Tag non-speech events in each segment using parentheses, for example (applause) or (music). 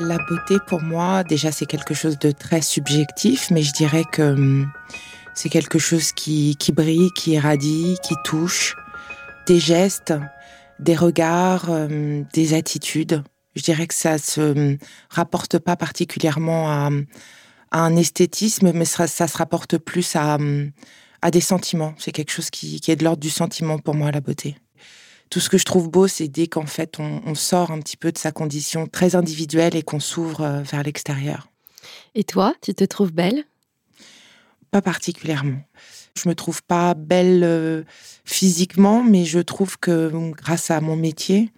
La beauté, pour moi, déjà, c'est quelque chose de très subjectif, mais je dirais que hum, c'est quelque chose qui, brille, qui irradie, qui touche. Des gestes, des regards, hum, des attitudes. Je dirais que ça se hum, rapporte pas particulièrement à, un esthétisme, mais ça, se rapporte plus à, des sentiments. C'est quelque chose qui est de l'ordre du sentiment pour moi, la beauté tout ce que je trouve beau, c'est dès qu'en fait on, sort un petit peu de sa condition très individuelle et qu'on s'ouvre euh, vers l'extérieur. Et toi, tu te trouves belle? Pas particulièrement. Je me trouve pas belle euh, physiquement, mais je trouve que grâce à mon métier,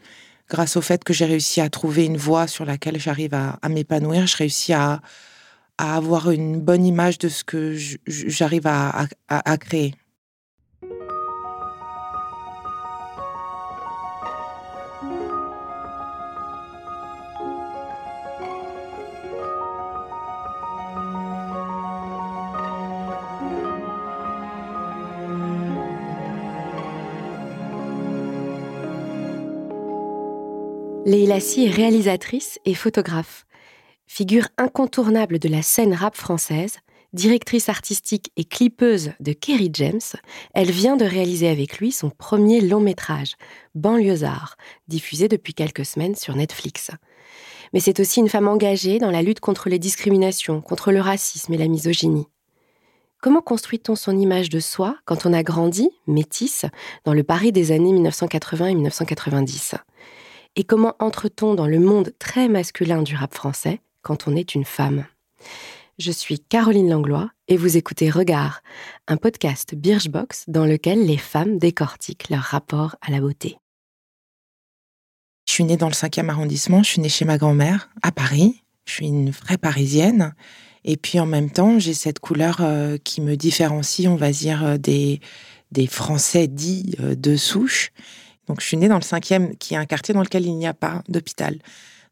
grâce au fait que j'ai réussi à trouver une voie sur laquelle j'arrive à, m'épanouir, je réussis à, avoir une bonne image de ce que j'arrive à créer. Leila Si est réalisatrice et photographe. Figure incontournable de la scène rap française, directrice artistique et clipeuse de Kerry James, elle vient de réaliser avec lui son premier long métrage, Banlieusard, diffusé depuis quelques semaines sur Netflix. Mais c'est aussi une femme engagée dans la lutte contre les discriminations, contre le racisme et la misogynie. Comment construit-on son image de soi quand on a grandi, métisse, dans le Paris des années 1980 et 1990 et comment entre-t-on dans le monde très masculin du rap français quand on est une femme? Je suis Caroline Langlois et vous écoutez Regard, un podcast Birchbox dans lequel les femmes décortiquent leur rapport à la beauté. Je suis née dans le 5e arrondissement, je suis née chez ma grand-mère à Paris, je suis une vraie parisienne. Et puis en même temps, j'ai cette couleur euh, qui me différencie, on va dire, euh, des, des Français dits euh, de souche. Donc, je suis née dans le cinquième, qui est un quartier dans lequel il n'y a pas d'hôpital.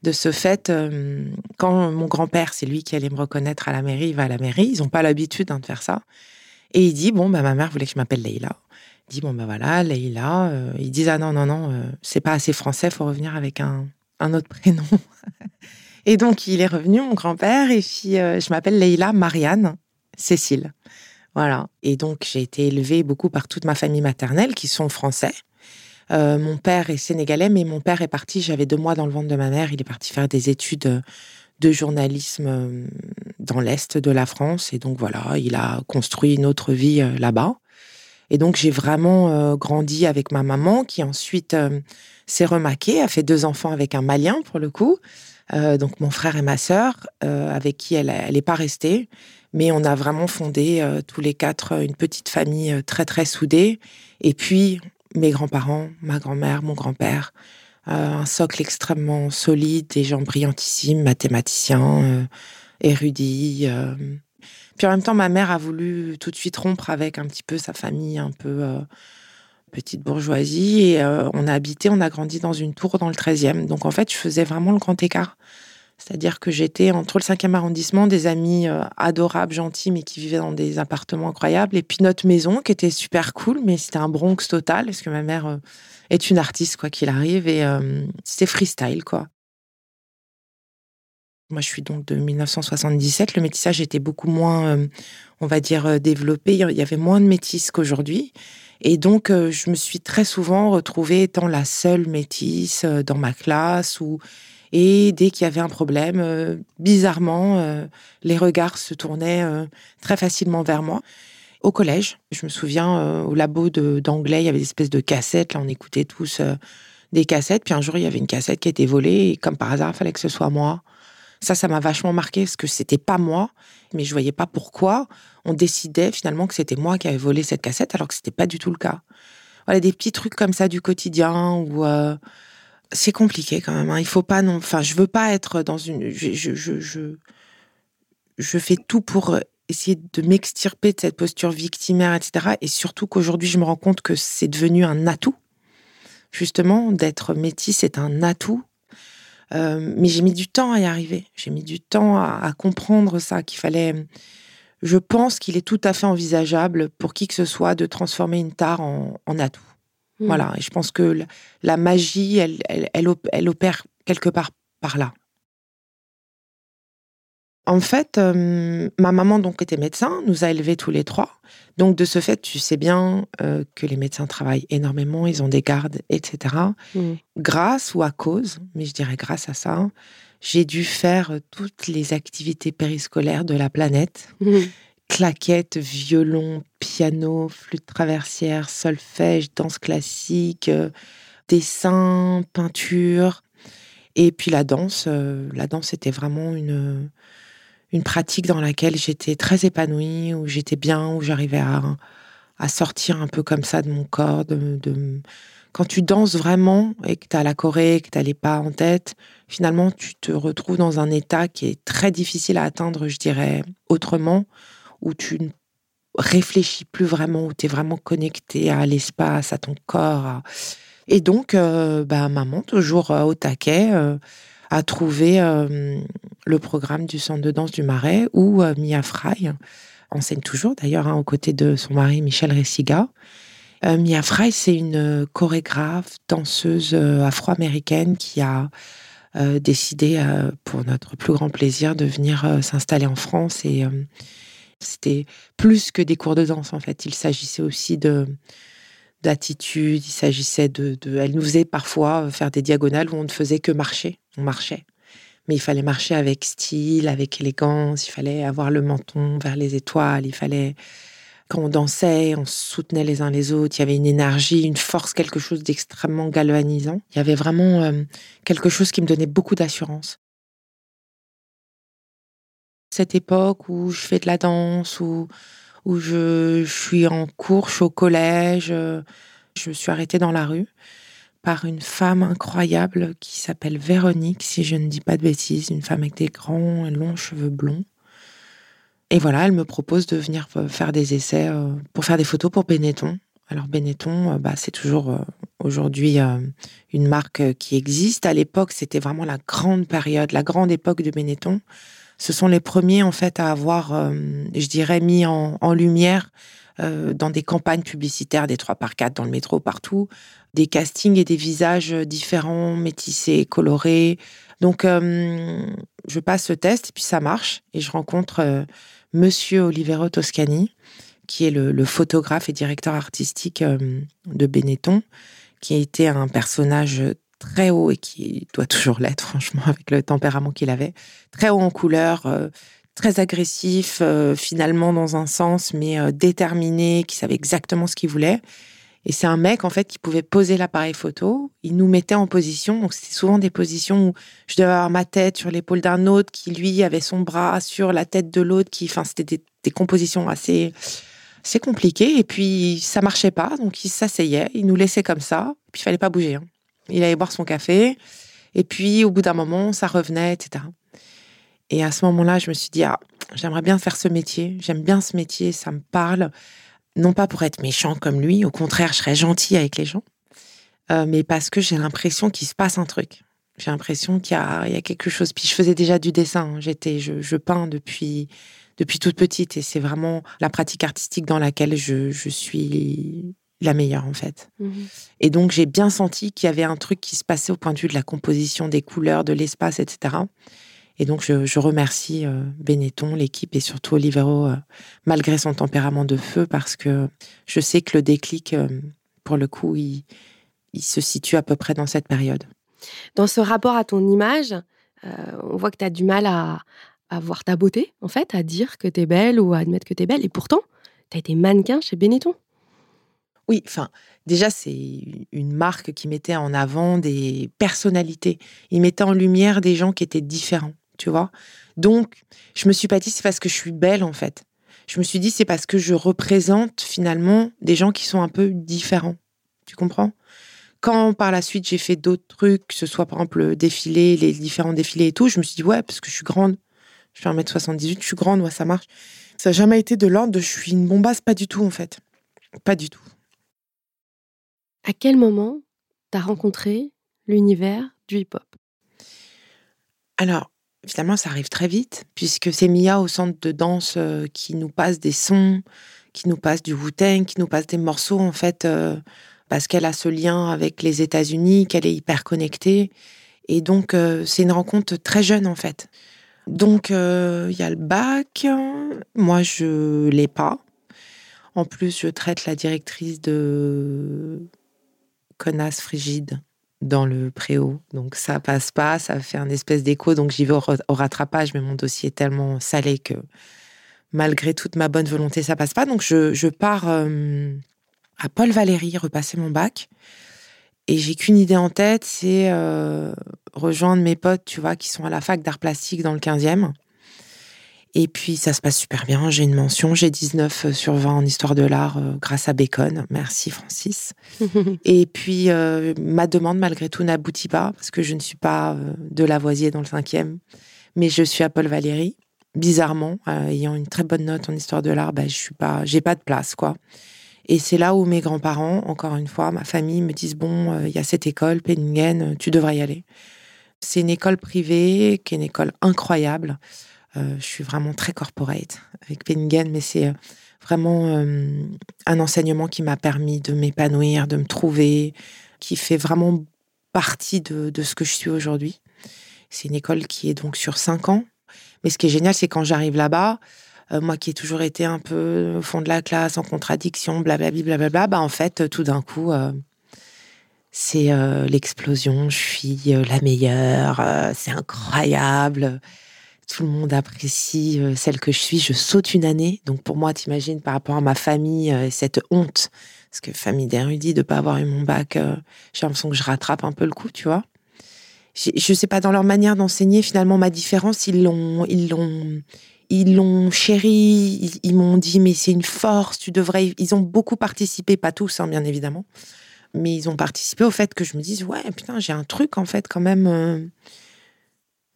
De ce fait, euh, quand mon grand-père, c'est lui qui allait me reconnaître à la mairie, il va à la mairie, ils n'ont pas l'habitude hein, de faire ça. Et il dit, bon, bah, ma mère voulait que je m'appelle Leïla. Il dit, bon, ben voilà, Leïla. Euh, ils disent, ah non, non, non, euh, c'est pas assez français, faut revenir avec un, un autre prénom. (laughs) et donc, il est revenu, mon grand-père, et puis je m'appelle Leïla Marianne Cécile. Voilà. Et donc, j'ai été élevée beaucoup par toute ma famille maternelle, qui sont français. Euh, mon père est sénégalais, mais mon père est parti, j'avais deux mois dans le ventre de ma mère, il est parti faire des études euh, de journalisme euh, dans l'Est de la France. Et donc voilà, il a construit une autre vie là-bas. Et donc j'ai vraiment grandi avec ma maman qui ensuite s'est remaquée, a fait deux enfants avec un Malien pour le coup. donc mon frère et ma sœur, avec qui elle n'est pas restée. Mais on a vraiment fondé tous les quatre une petite famille très très soudée. Et puis mes grands-parents, ma grand-mère, mon grand-père, euh, un socle extrêmement solide, des gens brillantissimes, mathématiciens, euh, érudits. Euh. Puis en même temps, ma mère a voulu tout de suite rompre avec un petit peu sa famille, un peu petite bourgeoisie, et on a habité, on a grandi dans une tour dans le 13e. Donc en fait, je faisais vraiment le grand écart. C'est-à-dire que j'étais entre le 5e arrondissement, des amis euh, adorables, gentils, mais qui vivaient dans des appartements incroyables, et puis notre maison qui était super cool, mais c'était un Bronx total, parce que ma mère euh, est une artiste, quoi qu'il arrive, et euh, c'était freestyle, quoi. Moi, je suis donc de 1977. Le métissage était beaucoup moins, on va dire, développé. Il y avait moins de métis qu'aujourd'hui. Et donc, je me suis très souvent retrouvée étant la seule métisse dans ma classe ou et dès qu'il y avait un problème, euh, bizarrement, euh, les regards se tournaient euh, très facilement vers moi. Au collège, je me souviens, au labo d'anglais, il y avait des espèces de cassettes. Là, on écoutait tous des cassettes. Puis un jour, il y avait une cassette qui était volée. Et comme par hasard, il fallait que ce soit moi. Ça, ça m'a vachement marqué parce que c'était pas moi, mais je voyais pas pourquoi on décidait finalement que c'était moi qui avais volé cette cassette alors que c'était pas du tout le cas. Voilà, des petits trucs comme ça du quotidien où c'est compliqué quand même. Hein. Il faut pas non. Enfin, je veux pas être dans une. Je, je, je, je, fais tout pour essayer de m'extirper de cette posture victimaire, etc. Et surtout qu'aujourd'hui, je me rends compte que c'est devenu un atout. Justement, d'être métis, c'est un atout. Euh, mais j'ai mis du temps à y arriver. J'ai mis du temps à, comprendre ça, qu'il fallait. Je pense qu'il est tout à fait envisageable pour qui que ce soit de transformer une tare en atout. Voilà, mmh. et je pense que la, magie, elle, elle, elle, opère quelque part par là. En fait, euh, ma maman donc était médecin, nous a élevés tous les trois. Donc de ce fait, tu sais bien euh, que les médecins travaillent énormément, ils ont des gardes, etc. Mm. Grâce ou à cause, mais je dirais grâce à ça, j'ai dû faire toutes les activités périscolaires de la planète. Mm. Claquettes, violon, piano, flûte traversière, solfège, danse classique, euh, dessin, peinture. Et puis la danse, euh, la danse était vraiment une, une pratique dans laquelle j'étais très épanouie, où j'étais bien, où j'arrivais à, à sortir un peu comme ça de mon corps. De. Quand tu danses vraiment et que tu as la Corée, que tu as les pas en tête, finalement, tu te retrouves dans un état qui est très difficile à atteindre, je dirais, autrement, où tu ne réfléchis plus vraiment, où tu es vraiment connecté à l'espace, à ton corps. Et donc, euh, bah, maman, toujours euh, au taquet, euh, a trouvé le programme du centre de danse du Marais où Mia Fry enseigne toujours d'ailleurs hein, aux côtés de son mari Michel Ressiga. Mia Fry, c'est une chorégraphe, danseuse afro-américaine qui a décidé, pour notre plus grand plaisir, de venir s'installer en France. Et c'était plus que des cours de danse, en fait. Il s'agissait aussi de d'attitude, il s'agissait de. Elle nous faisait parfois euh, faire des diagonales où on ne faisait que marcher. On marchait. Mais il fallait marcher avec style, avec élégance, il fallait avoir le menton vers les étoiles, il fallait... Quand on dansait, on se soutenait les uns les autres, il y avait une énergie, une force, quelque chose d'extrêmement galvanisant. Il y avait vraiment euh, quelque chose qui me donnait beaucoup d'assurance. Cette époque où je fais de la danse, où, où je, suis en cours, je suis au collège, euh, je me suis arrêtée dans la rue par une femme incroyable qui s'appelle Véronique, si je ne dis pas de bêtises, une femme avec des grands et longs cheveux blonds. Et voilà, elle me propose de venir euh, faire des essais euh, pour faire des photos pour Benetton. Alors Benetton, bah, c'est toujours aujourd'hui une marque qui existe. À l'époque, c'était vraiment la grande période, la grande époque de Benetton. Ce sont les premiers en fait à avoir, euh, je dirais, mis en, lumière euh, dans des campagnes publicitaires des 3 par 4 dans le métro partout, des castings et des visages différents, métissés, colorés. Donc, euh, je passe le test et puis ça marche. Et je rencontre Monsieur Olivero Toscani, qui est le, le photographe et directeur artistique de Benetton, qui a été un personnage très haut et qui doit toujours l'être, franchement, (laughs) avec le tempérament qu'il avait. Très haut en couleur, euh, très agressif, euh, finalement, dans un sens, mais euh, déterminé, qui savait exactement ce qu'il voulait. Et c'est un mec, en fait, qui pouvait poser l'appareil photo. Il nous mettait en position. Donc, c'était souvent des positions où je devais avoir ma tête sur l'épaule d'un autre, qui, lui, avait son bras sur la tête de l'autre, qui, enfin, c'était des, compositions assez, assez compliquées. Et puis, ça marchait pas. Donc, il s'asseyait. Il nous laissait comme ça. Puis, il fallait pas bouger. hein. Il allait boire son café. Et puis, au bout d'un moment, ça revenait, etc. Et à ce moment-là, je me suis dit, ah, j'aimerais bien faire ce métier. J'aime bien ce métier. Ça me parle non pas pour être méchant comme lui, au contraire, je serais gentil avec les gens, euh, mais parce que j'ai l'impression qu'il se passe un truc. J'ai l'impression qu'il y y a quelque chose. Puis je faisais déjà du dessin. hein. J'étais, je, je peins depuis depuis toute petite et c'est vraiment la pratique artistique dans laquelle je, je suis la meilleure en fait. Mhm. Et donc j'ai bien senti qu'il y avait un truc qui se passait au point de vue de la composition, des couleurs, de l'espace, etc. Et donc je, je remercie euh, Benetton, l'équipe et surtout Olivero, euh, malgré son tempérament de feu, parce que je sais que le déclic, euh, pour le coup, il, il se situe à peu près dans cette période. Dans ce rapport à ton image, on voit que tu as du mal à, à voir ta beauté, en fait, à dire que tu es belle ou à admettre que tu es belle. Et pourtant, tu as été mannequin chez Benetton. Oui, enfin, déjà, c'est une marque qui mettait en avant des personnalités. Il mettait en lumière des gens qui étaient différents, tu vois? Donc, je me suis pas dit, c'est parce que je suis belle, en fait. Je me suis dit, c'est parce que je représente finalement des gens qui sont un peu différents. Tu comprends? Quand par la suite, j'ai fait d'autres trucs, que ce soit par exemple le défilé, les différents défilés et tout, je me suis dit, ouais, parce que je suis grande. Je fais 1m78, je suis grande, ouais, ça marche. Ça n'a jamais été de l'ordre de je suis une bombasse, pas du tout, en fait. Pas du tout. À quel moment tu as rencontré l'univers du hip-hop? Alors, finalement, ça arrive très vite, puisque c'est Mia au centre de danse euh, qui nous passe des sons, qui nous passe du Wu-Tang, qui nous passe des morceaux, en fait, euh, parce qu'elle a ce lien avec les États-Unis, qu'elle est hyper connectée. Et donc, euh, c'est une rencontre très jeune, en fait. Donc, il y a le bac. Moi, je l'ai pas. En plus, je traite la directrice de connasse frigide dans le préau. Donc ça passe pas, ça fait un espèce d'écho. Donc j'y vais au, rattrapage, mais mon dossier est tellement salé que malgré toute ma bonne volonté, ça passe pas. Donc je, pars euh, à Paul Valéry repasser mon bac. Et j'ai qu'une idée en tête, c'est euh, rejoindre mes potes, tu vois, qui sont à la fac d'art plastique dans le 15e. Et puis, ça se passe super bien. J'ai une mention. J'ai 19 euh, sur 20 en histoire de l'art euh, grâce à Bacon. Merci, Francis. (laughs) et puis, euh, ma demande, malgré tout, n'aboutit pas parce que je ne suis pas de Lavoisier dans le cinquième, mais je suis à Paul Valéry. Bizarrement, ayant une très bonne note en histoire de l'art, ben, je suis pas, j'ai pas de place, quoi. Et c'est là où mes grands-parents, encore une fois, ma famille, me disent bon, il y a cette école, Penningen, tu devrais y aller. C'est une école privée, qui est une école incroyable. Euh, je suis vraiment très corporate avec Penningen, mais c'est euh, vraiment euh, un enseignement qui m'a permis de m'épanouir, de me trouver, qui fait vraiment partie de, ce que je suis aujourd'hui. C'est une école qui est donc sur cinq ans. Mais ce qui est génial, c'est quand j'arrive là-bas, moi qui ai toujours été un peu au fond de la classe, en contradiction, blablabla, blablabla, bah en fait, tout d'un coup, c'est l'explosion. Je suis la meilleure, c'est incroyable tout le monde apprécie euh, celle que je suis. Je saute une année. Donc pour moi, t'imagines, par rapport à ma famille, euh, cette honte, parce que famille d'érudits, de pas avoir eu mon bac, euh, j'ai l'impression que je rattrape un peu le coup, tu vois. Je sais pas, dans leur manière d'enseigner, finalement, ma différence, ils l'ont, ils l'ont, ils l'ont chéri, ils, m'ont dit, mais c'est une force, tu devrais. Ils ont beaucoup participé, pas tous, hein, bien évidemment, mais ils ont participé au fait que je me dise, ouais, putain, j'ai un truc, en fait, quand même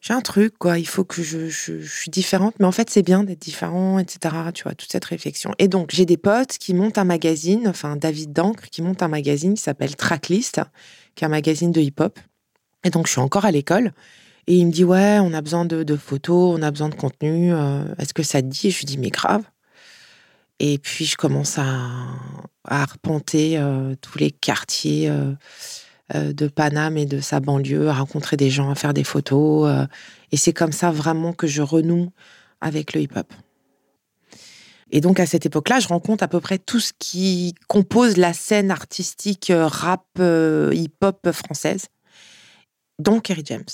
j'ai un truc, quoi. Il faut que je, suis différente. Mais en fait, c'est bien d'être différent, etc. Tu vois, toute cette réflexion. Et donc, j'ai des potes qui montent un magazine, enfin, David Dancre, qui monte un magazine qui s'appelle Tracklist, qui est un magazine de hip-hop. Et donc, je suis encore à l'école. Et il me dit, ouais, on a besoin de, photos, on a besoin de contenu. Euh, est-ce que ça te dit? Je lui dis, mais grave. Et puis, je commence à, arpenter euh, tous les quartiers. Euh, de Paname et de sa banlieue, à rencontrer des gens, à faire des photos. Euh, et c'est comme ça vraiment que je renoue avec le hip-hop. Et donc à cette époque-là, je rencontre à peu près tout ce qui compose la scène artistique euh, rap hip-hop française, dont Kerry James.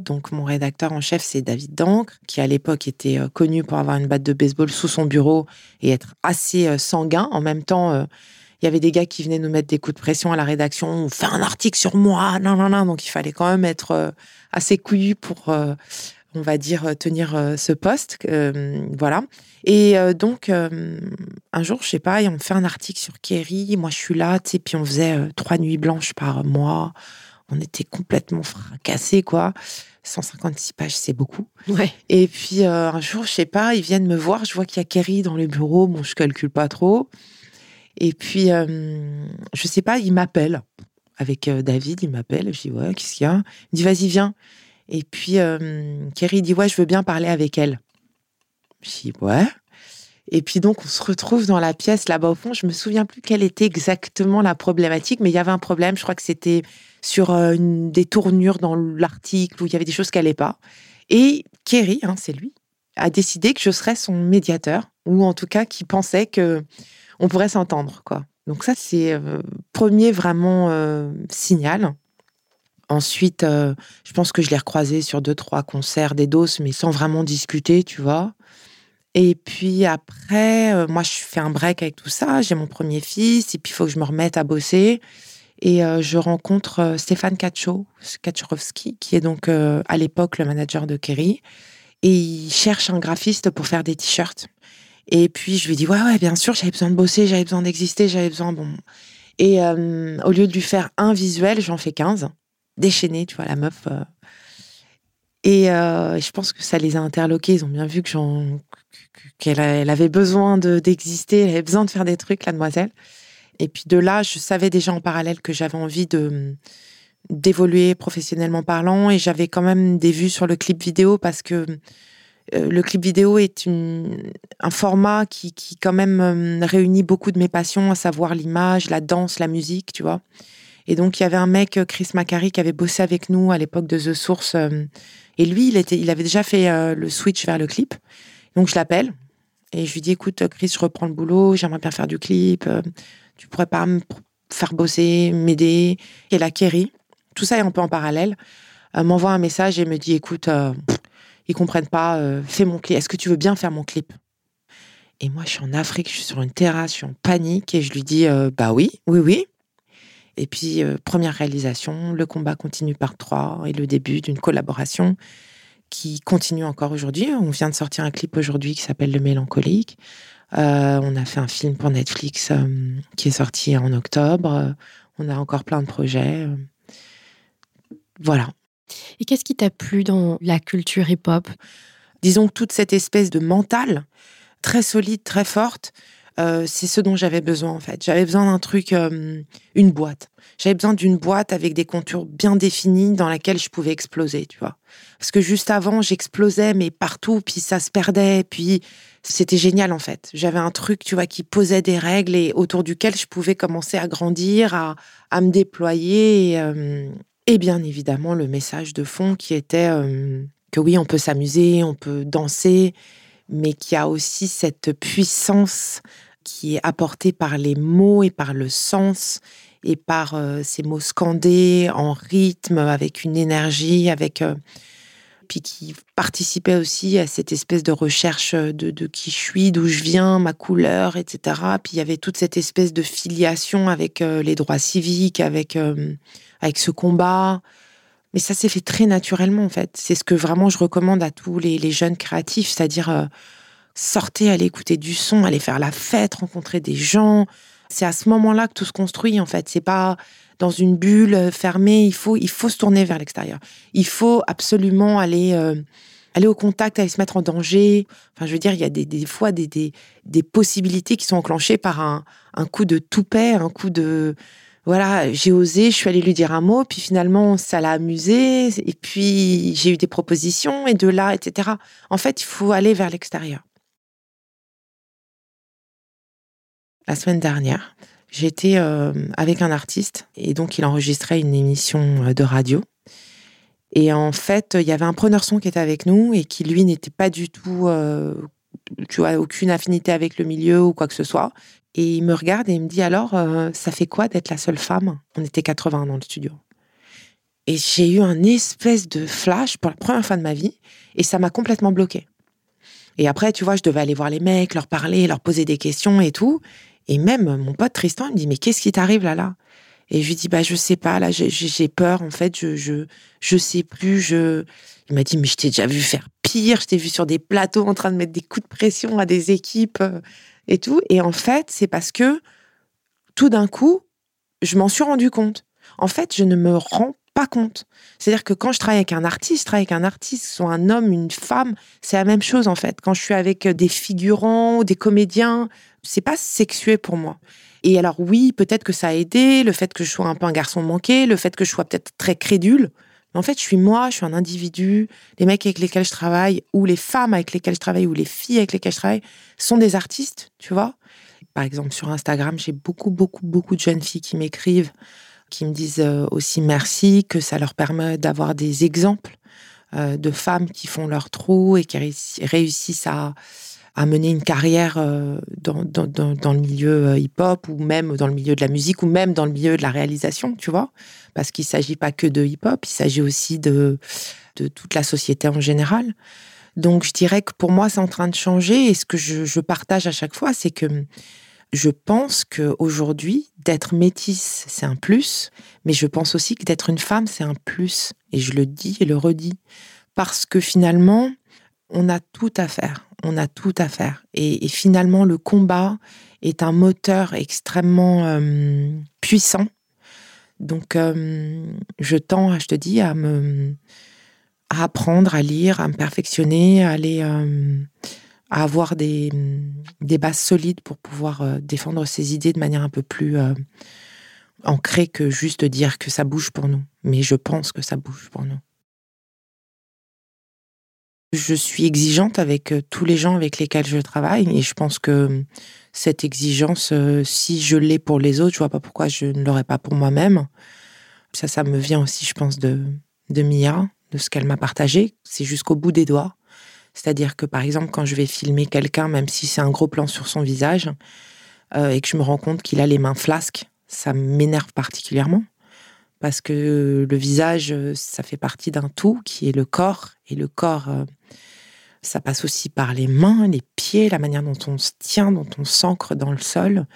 Donc mon rédacteur en chef, c'est David Dancre, qui à l'époque était connu pour avoir une batte de baseball sous son bureau et être assez sanguin. En même temps, il y avait des gars qui venaient nous mettre des coups de pression à la rédaction. On fait un article sur moi, non, non, non. Donc il fallait quand même être euh, assez couillu pour, euh, on va dire, euh, tenir ce poste. voilà. Et donc un jour, je sais pas, on fait un article sur Kerry. Moi, je suis là, tu sais, puis on faisait trois nuits blanches par mois. On était complètement fracassés, quoi. 156 pages, c'est beaucoup. Ouais. Et puis un jour, je sais pas, ils viennent me voir, je vois qu'il y a Kerry dans le bureau, bon, je calcule pas trop. Et puis, euh, je sais pas, il m'appelle. Avec euh, David, il m'appelle. Je dis, ouais, qu'est-ce qu'il y a? Il dit, vas-y, viens. Et puis, euh, Kerry dit, ouais, je veux bien parler avec elle. Je dis, ouais. Et puis donc, on se retrouve dans la pièce là-bas au fond. Je me souviens plus quelle était exactement la problématique, mais il y avait un problème. Je crois que c'était sur une, des tournures dans l'article où il y avait des choses qui n'allaient pas. Et Kerry, hein, c'est lui, a décidé que je serais son médiateur, ou en tout cas qui pensait que on pourrait s'entendre, quoi. Donc ça, c'est euh, premier vraiment euh, signal. Ensuite, euh, je pense que je l'ai recroisé sur deux, trois concerts des doses, mais sans vraiment discuter, tu vois. Et puis après, moi, je fais un break avec tout ça. J'ai mon premier fils, et puis il faut que je me remette à bosser. Et je rencontre Stéphane Kaczorowski, qui est donc à l'époque le manager de Kerry. Et il cherche un graphiste pour faire des t-shirts. Et puis je lui dis ouais ouais bien sûr j'avais besoin de bosser, j'avais besoin d'exister, j'avais besoin bon. Et euh, au lieu de lui faire un visuel, j'en fais 15. Déchaîné, tu vois, la meuf. Euh. Et euh, je pense que ça les a interloqués. Ils ont bien vu que qu'elle avait besoin d'exister, elle avait besoin de faire des trucs, la demoiselle. Et puis de là, je savais déjà en parallèle que j'avais envie de d'évoluer professionnellement parlant et j'avais quand même des vues sur le clip vidéo parce que le clip vidéo est un format qui, qui quand même euh, réunit beaucoup de mes passions, à savoir l'image, la danse, la musique, tu vois. Et donc, il y avait un mec, Chris Macari, qui avait bossé avec nous à l'époque de The Source. et lui, il, était, il avait déjà fait le switch vers le clip. Donc, je l'appelle et je lui dis Écoute, Chris, je reprends le boulot, j'aimerais bien faire du clip. tu pourrais pas me faire bosser, m'aider? Et la Kerry, tout ça est un peu en parallèle, m'envoie un message et me dit Écoute, ils comprennent pas, fais mon clip. Est-ce que tu veux bien faire mon clip? Et moi, je suis en Afrique, je suis sur une terrasse, je suis en panique et je lui dis euh, Bah oui, oui, oui. Et puis, euh, première réalisation, le combat continue par trois et le début d'une collaboration qui continue encore aujourd'hui. On vient de sortir un clip aujourd'hui qui s'appelle Le Mélancolique. Euh, on a fait un film pour Netflix qui est sorti en octobre. on a encore plein de projets. voilà. Et qu'est-ce qui t'a plu dans la culture hip-hop? Disons que toute cette espèce de mental très solide, très forte. Euh, c'est ce dont j'avais besoin en fait. J'avais besoin d'un truc, euh, une boîte. J'avais besoin d'une boîte avec des contours bien définis dans laquelle je pouvais exploser, tu vois. Parce que juste avant, j'explosais mais partout, puis ça se perdait, puis c'était génial en fait. J'avais un truc, tu vois, qui posait des règles et autour duquel je pouvais commencer à grandir, à, me déployer. Euh, et, bien évidemment, le message de fond qui était que oui, on peut s'amuser, on peut danser, mais qui a aussi cette puissance qui est apportée par les mots et par le sens et par ces mots scandés en rythme, avec une énergie, avec puis qui participait aussi à cette espèce de recherche de, de qui je suis, d'où je viens, ma couleur, etc. Puis il y avait toute cette espèce de filiation avec euh, les droits civiques, avec avec ce combat. Mais ça s'est fait très naturellement, en fait. C'est ce que vraiment je recommande à tous les, jeunes créatifs, c'est-à-dire euh, sortez, aller écouter du son, aller faire la fête, rencontrer des gens. C'est à ce moment-là que tout se construit, en fait. C'est pas dans une bulle euh, fermée. Il faut, il faut se tourner vers l'extérieur. Il faut absolument aller, euh, aller au contact, aller se mettre en danger. Enfin, je veux dire, il y a des, des fois des, des, possibilités qui sont enclenchées par un, un coup de toupet, un coup de voilà, j'ai osé, je suis allée lui dire un mot, puis finalement, ça l'a amusé, et puis j'ai eu des propositions, et de là, etc. En fait, il faut aller vers l'extérieur. La semaine dernière, j'étais euh, avec un artiste, et donc il enregistrait une émission euh, de radio. Et en fait, il y avait un preneur son qui était avec nous, et qui, lui, n'était pas du tout euh, tu vois, aucune affinité avec le milieu ou quoi que ce soit. Et il me regarde et il me dit alors, ça fait quoi d'être la seule femme? On était 80 dans le studio. Et j'ai eu un espèce de flash pour la première fois de ma vie et ça m'a complètement bloqué. Et après, tu vois, je devais aller voir les mecs, leur parler, leur poser des questions et tout. Et même mon pote Tristan, il me dit mais qu'est-ce qui t'arrive là là? Et je lui dis bah je sais pas là, j'ai peur en fait, je je je sais plus. Je il m'a dit mais je t'ai déjà vu faire pire, je t'ai vu sur des plateaux en train de mettre des coups de pression à des équipes euh, et tout. Et en fait, c'est parce que tout d'un coup, je m'en suis rendu compte. En fait, je ne me rends pas compte. C'est-à-dire que quand je travaille avec un artiste, je travaille avec un artiste, soit un homme, une femme, c'est la même chose en fait. Quand je suis avec des figurants des comédiens, c'est pas sexué pour moi. Et alors oui, peut-être que ça a aidé, le fait que je sois un peu un garçon manqué, le fait que je sois peut-être très crédule. Mais en fait, je suis moi, je suis un individu. Les mecs avec lesquels je travaille, ou les femmes avec lesquelles je travaille, ou les filles avec lesquelles je travaille, sont des artistes, tu vois. Par exemple, sur Instagram, j'ai beaucoup, beaucoup, beaucoup de jeunes filles qui m'écrivent, qui me disent euh, aussi merci, que ça leur permet d'avoir des exemples euh, de femmes qui font leur trou et qui réussissent à, mener une carrière euh, dans, le milieu hip-hop ou même dans le milieu de la musique ou même dans le milieu de la réalisation, tu vois parce qu'il ne s'agit pas que de hip-hop, il s'agit aussi de toute la société en général. Donc je dirais que pour moi, c'est en train de changer et ce que je, partage à chaque fois, c'est que je pense qu'aujourd'hui, d'être métisse, c'est un plus, mais je pense aussi que d'être une femme, c'est un plus. Et je le dis et le redis. Parce que finalement, on a tout à faire. On a tout à faire. Et, finalement, le combat est un moteur extrêmement euh, puissant donc, euh, je tends, je te dis, à me apprendre à lire, à me perfectionner, à aller euh, à avoir des, bases solides pour pouvoir euh, défendre ses idées de manière un peu plus ancrée que juste dire que ça bouge pour nous. Mais je pense que ça bouge pour nous. Je suis exigeante avec euh, tous les gens avec lesquels je travaille et je pense que cette exigence, euh, si je l'ai pour les autres, je vois pas pourquoi je ne l'aurais pas pour moi-même. Ça, ça me vient aussi, je pense, de, de Mia, de ce qu'elle m'a partagé. C'est jusqu'au bout des doigts. C'est-à-dire que, par exemple, quand je vais filmer quelqu'un, même si c'est un gros plan sur son visage, euh, et que je me rends compte qu'il a les mains flasques, ça m'énerve particulièrement. Parce que le visage, ça fait partie d'un tout qui est le corps. Et le corps, ça passe aussi par les mains, les pieds, la manière dont on se tient, dont on s'ancre dans le sol.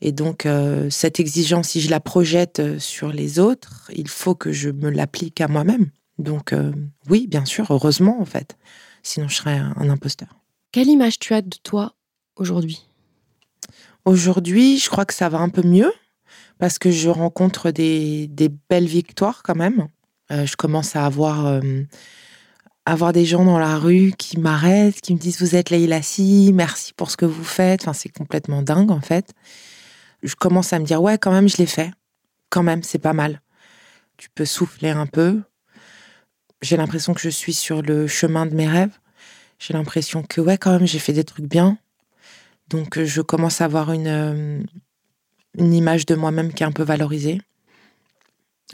Et donc, euh, cette exigence, si je la projette euh, sur les autres, il faut que je me l'applique à moi-même. Donc, euh, oui, bien sûr, heureusement, en fait. Sinon, je serais un, imposteur. Quelle image tu as de toi aujourd'hui? Aujourd'hui, je crois que ça va un peu mieux parce que je rencontre des, des belles victoires quand même. je commence à avoir avoir des gens dans la rue qui m'arrêtent, qui me disent vous êtes Leïla Si, merci pour ce que vous faites. Enfin, c'est complètement dingue en fait. Je commence à me dire ouais, quand même, je l'ai fait. Quand même, c'est pas mal. Tu peux souffler un peu. J'ai l'impression que je suis sur le chemin de mes rêves. J'ai l'impression que ouais, quand même, j'ai fait des trucs bien. Donc, je commence à avoir une, euh, une image de moi-même qui est un peu valorisée.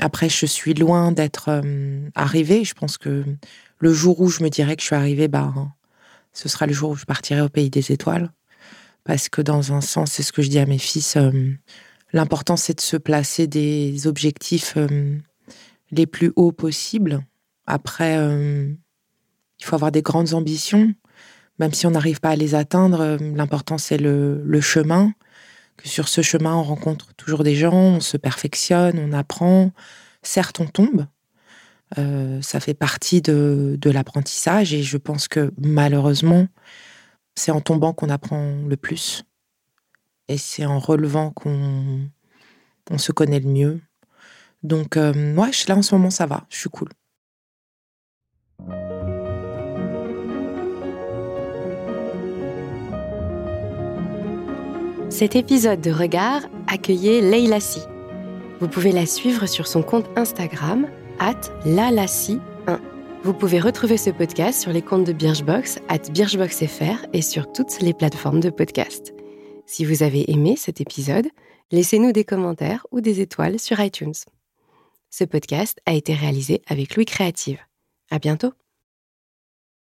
Après, je suis loin d'être euh, arrivée. Je pense que le jour où je me dirais que je suis arrivée, bah, ce sera le jour où je partirai au pays des étoiles. Parce que dans un sens, c'est ce que je dis à mes fils, euh, l'important c'est de se placer des objectifs euh, les plus hauts possibles. Après, il faut avoir des grandes ambitions. Même si on n'arrive pas à les atteindre, l'important c'est le, chemin que sur ce chemin, on rencontre toujours des gens, on se perfectionne, on apprend. Certes, on tombe. Euh, ça fait partie de, l'apprentissage et je pense que malheureusement, c'est en tombant qu'on apprend le plus. Et c'est en relevant qu'on on se connaît le mieux. Donc, euh, moi, là, en ce moment, ça va. Je suis cool. Cet épisode de Regard accueillait Leila. Vous pouvez la suivre sur son compte Instagram, at lalassi1. Vous pouvez retrouver ce podcast sur les comptes de Birchbox, at birchboxfr et sur toutes les plateformes de podcast. Si vous avez aimé cet épisode, laissez-nous des commentaires ou des étoiles sur iTunes. Ce podcast a été réalisé avec Louis Créative. À bientôt!